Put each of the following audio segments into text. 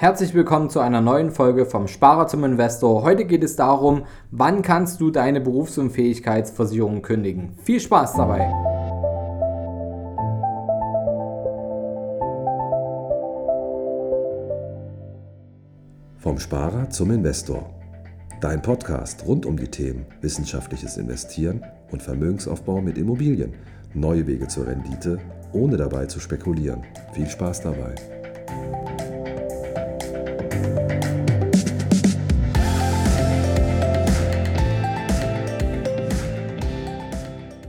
Herzlich willkommen zu einer neuen Folge vom Sparer zum Investor. Heute geht es darum, wann kannst du deine Berufsunfähigkeitsversicherung kündigen. Viel Spaß dabei! Vom Sparer zum Investor. Dein Podcast rund um die Themen wissenschaftliches Investieren und Vermögensaufbau mit Immobilien. Neue Wege zur Rendite, ohne dabei zu spekulieren. Viel Spaß dabei!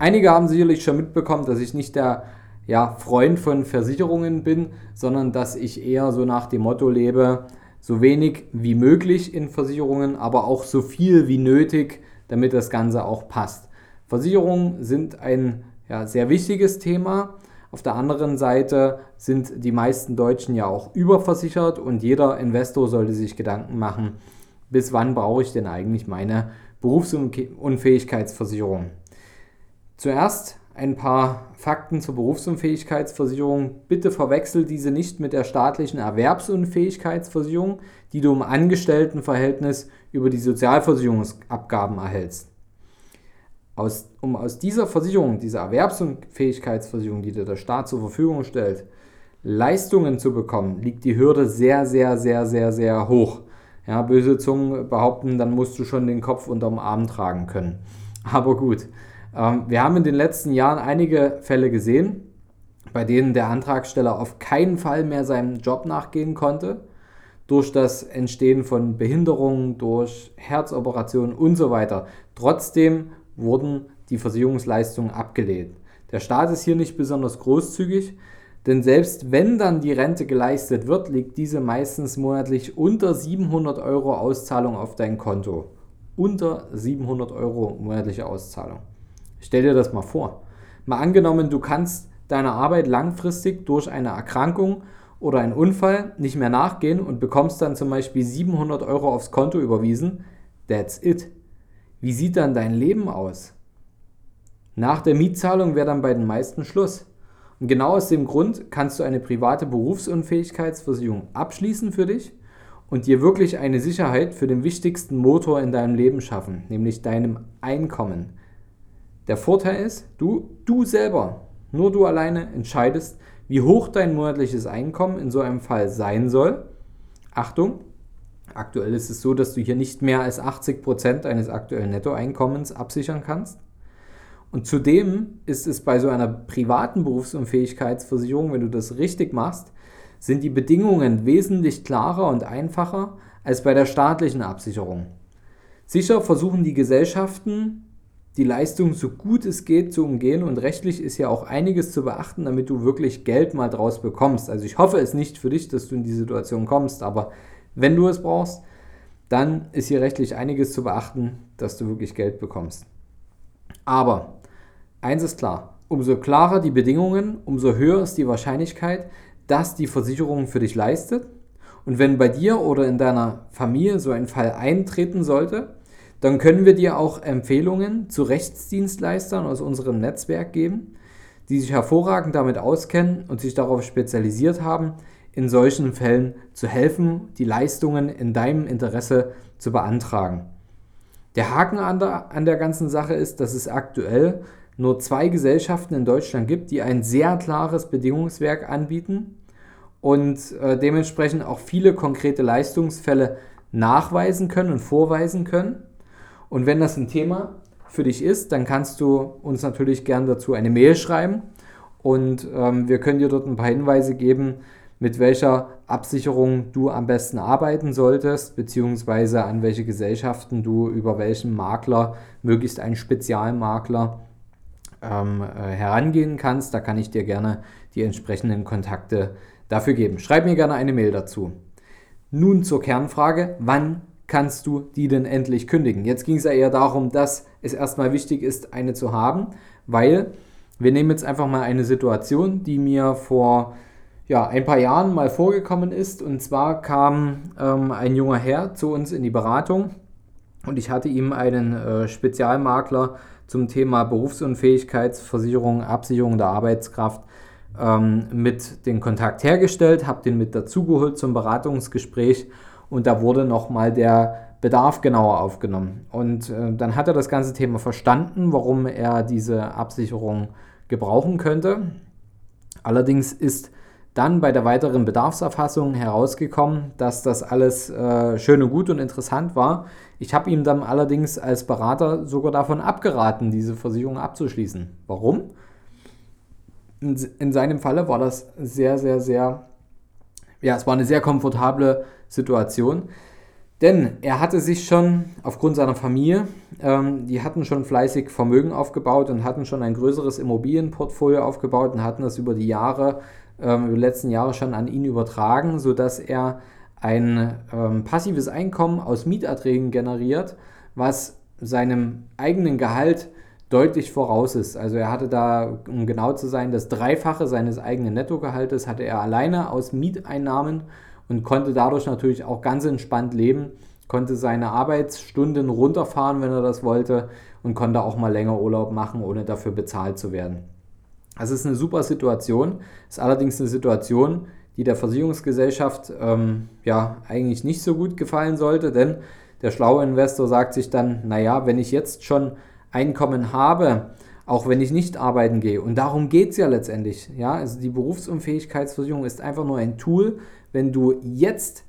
Einige haben sicherlich schon mitbekommen, dass ich nicht der ja, Freund von Versicherungen bin, sondern dass ich eher so nach dem Motto lebe, so wenig wie möglich in Versicherungen, aber auch so viel wie nötig, damit das Ganze auch passt. Versicherungen sind ein ja, sehr wichtiges Thema. Auf der anderen Seite sind die meisten Deutschen ja auch überversichert und jeder Investor sollte sich Gedanken machen, bis wann brauche ich denn eigentlich meine Berufsunfähigkeitsversicherung. Zuerst ein paar Fakten zur Berufsunfähigkeitsversicherung. Bitte verwechsel diese nicht mit der staatlichen Erwerbsunfähigkeitsversicherung, die du im Angestelltenverhältnis über die Sozialversicherungsabgaben erhältst. Aus, um aus dieser Versicherung, dieser Erwerbsunfähigkeitsversicherung, die dir der Staat zur Verfügung stellt, Leistungen zu bekommen, liegt die Hürde sehr, sehr, sehr, sehr, sehr hoch. Ja, böse Zungen behaupten, dann musst du schon den Kopf unterm Arm tragen können. Aber gut. Ähm, wir haben in den letzten Jahren einige Fälle gesehen, bei denen der Antragsteller auf keinen Fall mehr seinem Job nachgehen konnte, durch das Entstehen von Behinderungen, durch Herzoperationen und so weiter. Trotzdem wurden die Versicherungsleistungen abgelehnt. Der Staat ist hier nicht besonders großzügig, denn selbst wenn dann die Rente geleistet wird, liegt diese meistens monatlich unter 700 Euro Auszahlung auf dein Konto. Unter 700 Euro monatliche Auszahlung. Stell dir das mal vor. Mal angenommen, du kannst deiner Arbeit langfristig durch eine Erkrankung oder einen Unfall nicht mehr nachgehen und bekommst dann zum Beispiel 700 Euro aufs Konto überwiesen. That's it. Wie sieht dann dein Leben aus? Nach der Mietzahlung wäre dann bei den meisten Schluss. Und genau aus dem Grund kannst du eine private Berufsunfähigkeitsversicherung abschließen für dich und dir wirklich eine Sicherheit für den wichtigsten Motor in deinem Leben schaffen, nämlich deinem Einkommen. Der Vorteil ist, du, du selber, nur du alleine entscheidest, wie hoch dein monatliches Einkommen in so einem Fall sein soll. Achtung, aktuell ist es so, dass du hier nicht mehr als 80 Prozent deines aktuellen Nettoeinkommens absichern kannst. Und zudem ist es bei so einer privaten Berufsunfähigkeitsversicherung, wenn du das richtig machst, sind die Bedingungen wesentlich klarer und einfacher als bei der staatlichen Absicherung. Sicher versuchen die Gesellschaften die Leistung so gut es geht zu umgehen und rechtlich ist ja auch einiges zu beachten, damit du wirklich Geld mal draus bekommst. Also ich hoffe es nicht für dich, dass du in die Situation kommst, aber wenn du es brauchst, dann ist hier rechtlich einiges zu beachten, dass du wirklich Geld bekommst. Aber eins ist klar, umso klarer die Bedingungen, umso höher ist die Wahrscheinlichkeit, dass die Versicherung für dich leistet. Und wenn bei dir oder in deiner Familie so ein Fall eintreten sollte, dann können wir dir auch Empfehlungen zu Rechtsdienstleistern aus unserem Netzwerk geben, die sich hervorragend damit auskennen und sich darauf spezialisiert haben, in solchen Fällen zu helfen, die Leistungen in deinem Interesse zu beantragen. Der Haken an der, an der ganzen Sache ist, dass es aktuell nur zwei Gesellschaften in Deutschland gibt, die ein sehr klares Bedingungswerk anbieten und äh, dementsprechend auch viele konkrete Leistungsfälle nachweisen können und vorweisen können. Und wenn das ein Thema für dich ist, dann kannst du uns natürlich gern dazu eine Mail schreiben und ähm, wir können dir dort ein paar Hinweise geben, mit welcher Absicherung du am besten arbeiten solltest, beziehungsweise an welche Gesellschaften du über welchen Makler, möglichst einen Spezialmakler, ähm, äh, herangehen kannst. Da kann ich dir gerne die entsprechenden Kontakte dafür geben. Schreib mir gerne eine Mail dazu. Nun zur Kernfrage, wann kannst du die denn endlich kündigen? Jetzt ging es ja eher darum, dass es erstmal wichtig ist, eine zu haben, weil wir nehmen jetzt einfach mal eine Situation, die mir vor ja, ein paar Jahren mal vorgekommen ist. Und zwar kam ähm, ein junger Herr zu uns in die Beratung und ich hatte ihm einen äh, Spezialmakler zum Thema Berufsunfähigkeitsversicherung, Absicherung der Arbeitskraft ähm, mit den Kontakt hergestellt, habe den mit dazugeholt zum Beratungsgespräch und da wurde nochmal der Bedarf genauer aufgenommen. Und äh, dann hat er das ganze Thema verstanden, warum er diese Absicherung gebrauchen könnte. Allerdings ist dann bei der weiteren Bedarfserfassung herausgekommen, dass das alles äh, schön und gut und interessant war. Ich habe ihm dann allerdings als Berater sogar davon abgeraten, diese Versicherung abzuschließen. Warum? In, in seinem Falle war das sehr, sehr, sehr, ja, es war eine sehr komfortable Situation. Denn er hatte sich schon aufgrund seiner Familie, ähm, die hatten schon fleißig Vermögen aufgebaut und hatten schon ein größeres Immobilienportfolio aufgebaut und hatten das über die Jahre, ähm, über die letzten Jahre schon an ihn übertragen, sodass er ein ähm, passives Einkommen aus Mieterträgen generiert, was seinem eigenen Gehalt deutlich voraus ist. Also er hatte da, um genau zu sein, das Dreifache seines eigenen Nettogehaltes hatte er alleine aus Mieteinnahmen und konnte dadurch natürlich auch ganz entspannt leben, konnte seine Arbeitsstunden runterfahren, wenn er das wollte und konnte auch mal länger Urlaub machen, ohne dafür bezahlt zu werden. Das ist eine super Situation, ist allerdings eine Situation, die der Versicherungsgesellschaft ähm, ja eigentlich nicht so gut gefallen sollte, denn der schlaue Investor sagt sich dann, naja, wenn ich jetzt schon Einkommen habe, auch wenn ich nicht arbeiten gehe. Und darum geht es ja letztendlich. Ja? Also die Berufsunfähigkeitsversicherung ist einfach nur ein Tool, wenn du jetzt,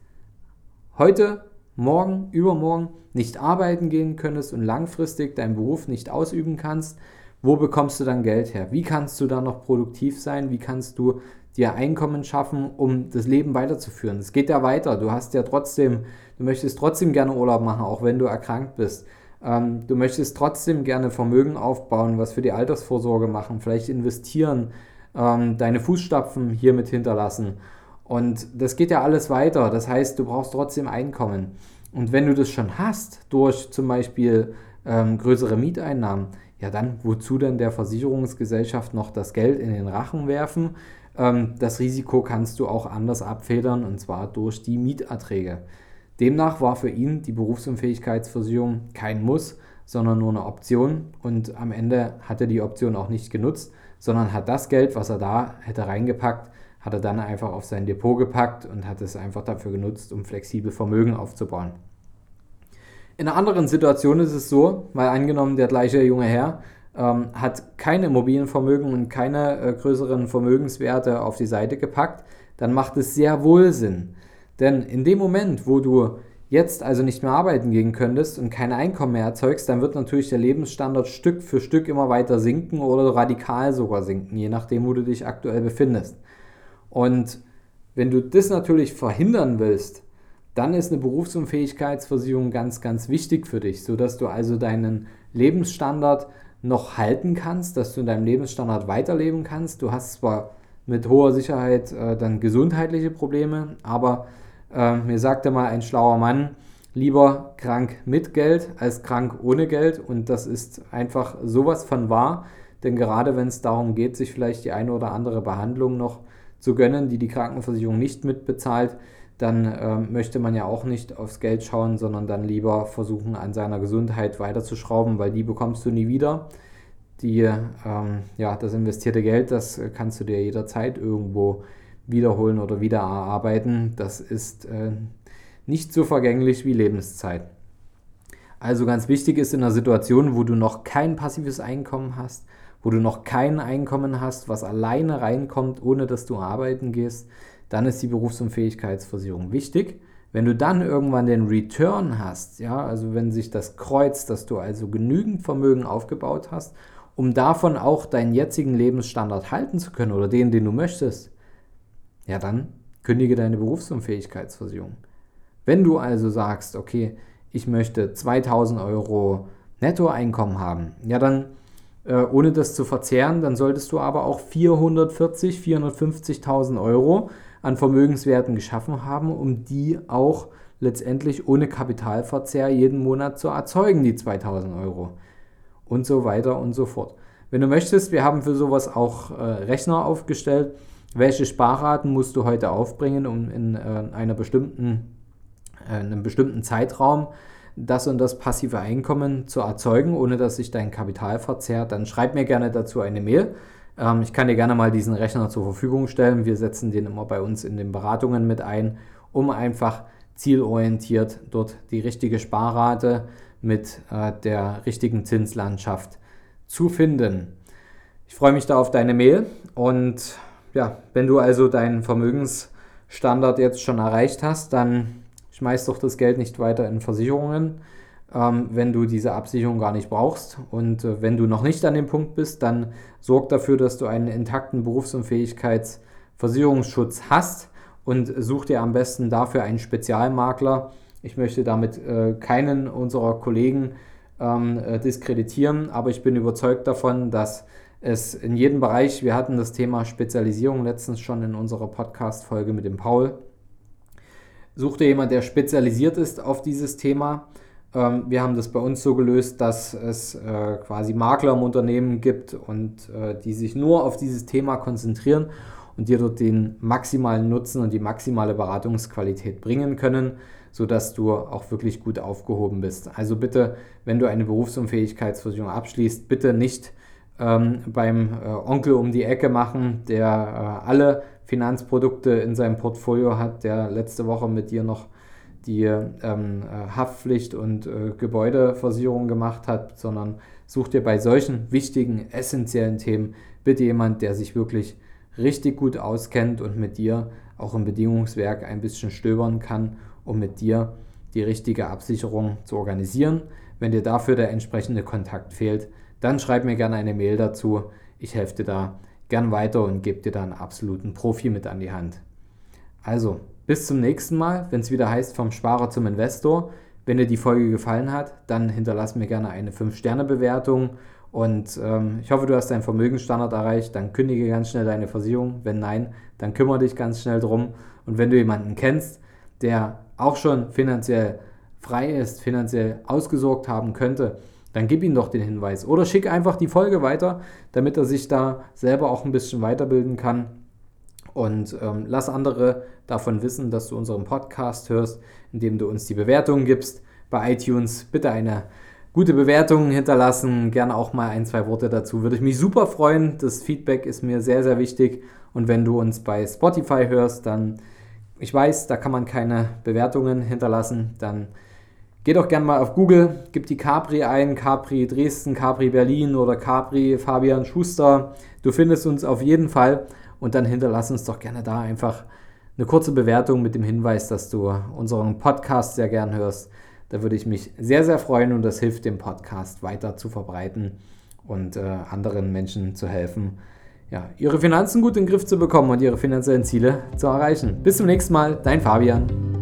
heute, morgen, übermorgen nicht arbeiten gehen könntest und langfristig deinen Beruf nicht ausüben kannst, wo bekommst du dann Geld her? Wie kannst du dann noch produktiv sein? Wie kannst du dir Einkommen schaffen, um das Leben weiterzuführen? Es geht ja weiter. Du hast ja trotzdem, du möchtest trotzdem gerne Urlaub machen, auch wenn du erkrankt bist. Ähm, du möchtest trotzdem gerne Vermögen aufbauen, was für die Altersvorsorge machen, vielleicht investieren, ähm, deine Fußstapfen hiermit hinterlassen. Und das geht ja alles weiter. Das heißt, du brauchst trotzdem Einkommen. Und wenn du das schon hast, durch zum Beispiel ähm, größere Mieteinnahmen, ja dann, wozu denn der Versicherungsgesellschaft noch das Geld in den Rachen werfen? Ähm, das Risiko kannst du auch anders abfedern, und zwar durch die Mieterträge. Demnach war für ihn die Berufsunfähigkeitsversicherung kein Muss, sondern nur eine Option. Und am Ende hat er die Option auch nicht genutzt, sondern hat das Geld, was er da hätte reingepackt, hat er dann einfach auf sein Depot gepackt und hat es einfach dafür genutzt, um flexibel Vermögen aufzubauen. In einer anderen Situation ist es so, weil angenommen der gleiche junge Herr ähm, hat kein Immobilienvermögen und keine äh, größeren Vermögenswerte auf die Seite gepackt, dann macht es sehr wohl Sinn. Denn in dem Moment, wo du jetzt also nicht mehr arbeiten gehen könntest und kein Einkommen mehr erzeugst, dann wird natürlich der Lebensstandard Stück für Stück immer weiter sinken oder radikal sogar sinken, je nachdem, wo du dich aktuell befindest. Und wenn du das natürlich verhindern willst, dann ist eine Berufsunfähigkeitsversicherung ganz, ganz wichtig für dich, sodass du also deinen Lebensstandard noch halten kannst, dass du in deinem Lebensstandard weiterleben kannst. Du hast zwar mit hoher Sicherheit äh, dann gesundheitliche Probleme, aber äh, mir sagte mal ein schlauer Mann, lieber krank mit Geld als krank ohne Geld und das ist einfach sowas von wahr, denn gerade wenn es darum geht, sich vielleicht die eine oder andere Behandlung noch zu gönnen, die die Krankenversicherung nicht mitbezahlt, dann äh, möchte man ja auch nicht aufs Geld schauen, sondern dann lieber versuchen, an seiner Gesundheit weiterzuschrauben, weil die bekommst du nie wieder. Die, ähm, ja, das investierte Geld, das kannst du dir jederzeit irgendwo wiederholen oder wieder erarbeiten. Das ist äh, nicht so vergänglich wie Lebenszeit. Also ganz wichtig ist in einer Situation, wo du noch kein passives Einkommen hast, wo du noch kein Einkommen hast, was alleine reinkommt, ohne dass du arbeiten gehst, dann ist die Berufsunfähigkeitsversicherung wichtig. Wenn du dann irgendwann den Return hast, ja, also wenn sich das kreuzt, dass du also genügend Vermögen aufgebaut hast, um davon auch deinen jetzigen Lebensstandard halten zu können oder den, den du möchtest, ja dann kündige deine Berufsunfähigkeitsversicherung. Wenn du also sagst, okay, ich möchte 2000 Euro Nettoeinkommen haben, ja dann äh, ohne das zu verzehren, dann solltest du aber auch 440, 450.000 Euro an Vermögenswerten geschaffen haben, um die auch letztendlich ohne Kapitalverzehr jeden Monat zu erzeugen, die 2000 Euro. Und so weiter und so fort. Wenn du möchtest, wir haben für sowas auch äh, Rechner aufgestellt. Welche Sparraten musst du heute aufbringen, um in äh, einer bestimmten, äh, einem bestimmten Zeitraum das und das passive Einkommen zu erzeugen, ohne dass sich dein Kapital verzehrt, dann schreib mir gerne dazu eine Mail. Ähm, ich kann dir gerne mal diesen Rechner zur Verfügung stellen. Wir setzen den immer bei uns in den Beratungen mit ein, um einfach zielorientiert dort die richtige Sparrate mit äh, der richtigen Zinslandschaft zu finden. Ich freue mich da auf deine Mail und ja, wenn du also deinen Vermögensstandard jetzt schon erreicht hast, dann schmeiß doch das Geld nicht weiter in Versicherungen, ähm, wenn du diese Absicherung gar nicht brauchst. Und äh, wenn du noch nicht an dem Punkt bist, dann sorg dafür, dass du einen intakten Berufsunfähigkeitsversicherungsschutz hast und such dir am besten dafür einen Spezialmakler. Ich möchte damit äh, keinen unserer Kollegen ähm, äh, diskreditieren, aber ich bin überzeugt davon, dass es in jedem Bereich, wir hatten das Thema Spezialisierung letztens schon in unserer Podcast-Folge mit dem Paul, such dir jemand, der spezialisiert ist auf dieses Thema. Ähm, wir haben das bei uns so gelöst, dass es äh, quasi Makler im Unternehmen gibt und äh, die sich nur auf dieses Thema konzentrieren und dir dort den maximalen Nutzen und die maximale Beratungsqualität bringen können, sodass du auch wirklich gut aufgehoben bist. Also bitte, wenn du eine Berufsunfähigkeitsversicherung abschließt, bitte nicht ähm, beim äh, Onkel um die Ecke machen, der äh, alle Finanzprodukte in seinem Portfolio hat, der letzte Woche mit dir noch die ähm, äh, Haftpflicht und äh, Gebäudeversicherung gemacht hat, sondern such dir bei solchen wichtigen, essentiellen Themen bitte jemand, der sich wirklich richtig gut auskennt und mit dir auch im Bedingungswerk ein bisschen stöbern kann, um mit dir die richtige Absicherung zu organisieren. Wenn dir dafür der entsprechende Kontakt fehlt, dann schreib mir gerne eine Mail dazu. Ich helfe dir da gern weiter und gebe dir da einen absoluten Profi mit an die Hand. Also, bis zum nächsten Mal, wenn es wieder heißt vom Sparer zum Investor. Wenn dir die Folge gefallen hat, dann hinterlass mir gerne eine 5-Sterne-Bewertung und ähm, ich hoffe, du hast deinen Vermögensstandard erreicht. Dann kündige ganz schnell deine Versicherung. Wenn nein, dann kümmere dich ganz schnell drum. Und wenn du jemanden kennst, der auch schon finanziell frei ist, finanziell ausgesorgt haben könnte, dann gib ihm doch den Hinweis. Oder schick einfach die Folge weiter, damit er sich da selber auch ein bisschen weiterbilden kann. Und ähm, lass andere davon wissen, dass du unseren Podcast hörst, indem du uns die Bewertung gibst. Bei iTunes bitte eine gute Bewertungen hinterlassen, gerne auch mal ein, zwei Worte dazu. Würde ich mich super freuen. Das Feedback ist mir sehr, sehr wichtig. Und wenn du uns bei Spotify hörst, dann, ich weiß, da kann man keine Bewertungen hinterlassen, dann geh doch gerne mal auf Google, gib die Capri ein, Capri Dresden, Capri Berlin oder Capri Fabian Schuster. Du findest uns auf jeden Fall und dann hinterlass uns doch gerne da einfach eine kurze Bewertung mit dem Hinweis, dass du unseren Podcast sehr gern hörst. Da würde ich mich sehr, sehr freuen und das hilft dem Podcast weiter zu verbreiten und äh, anderen Menschen zu helfen, ja, ihre Finanzen gut in den Griff zu bekommen und ihre finanziellen Ziele zu erreichen. Bis zum nächsten Mal, dein Fabian.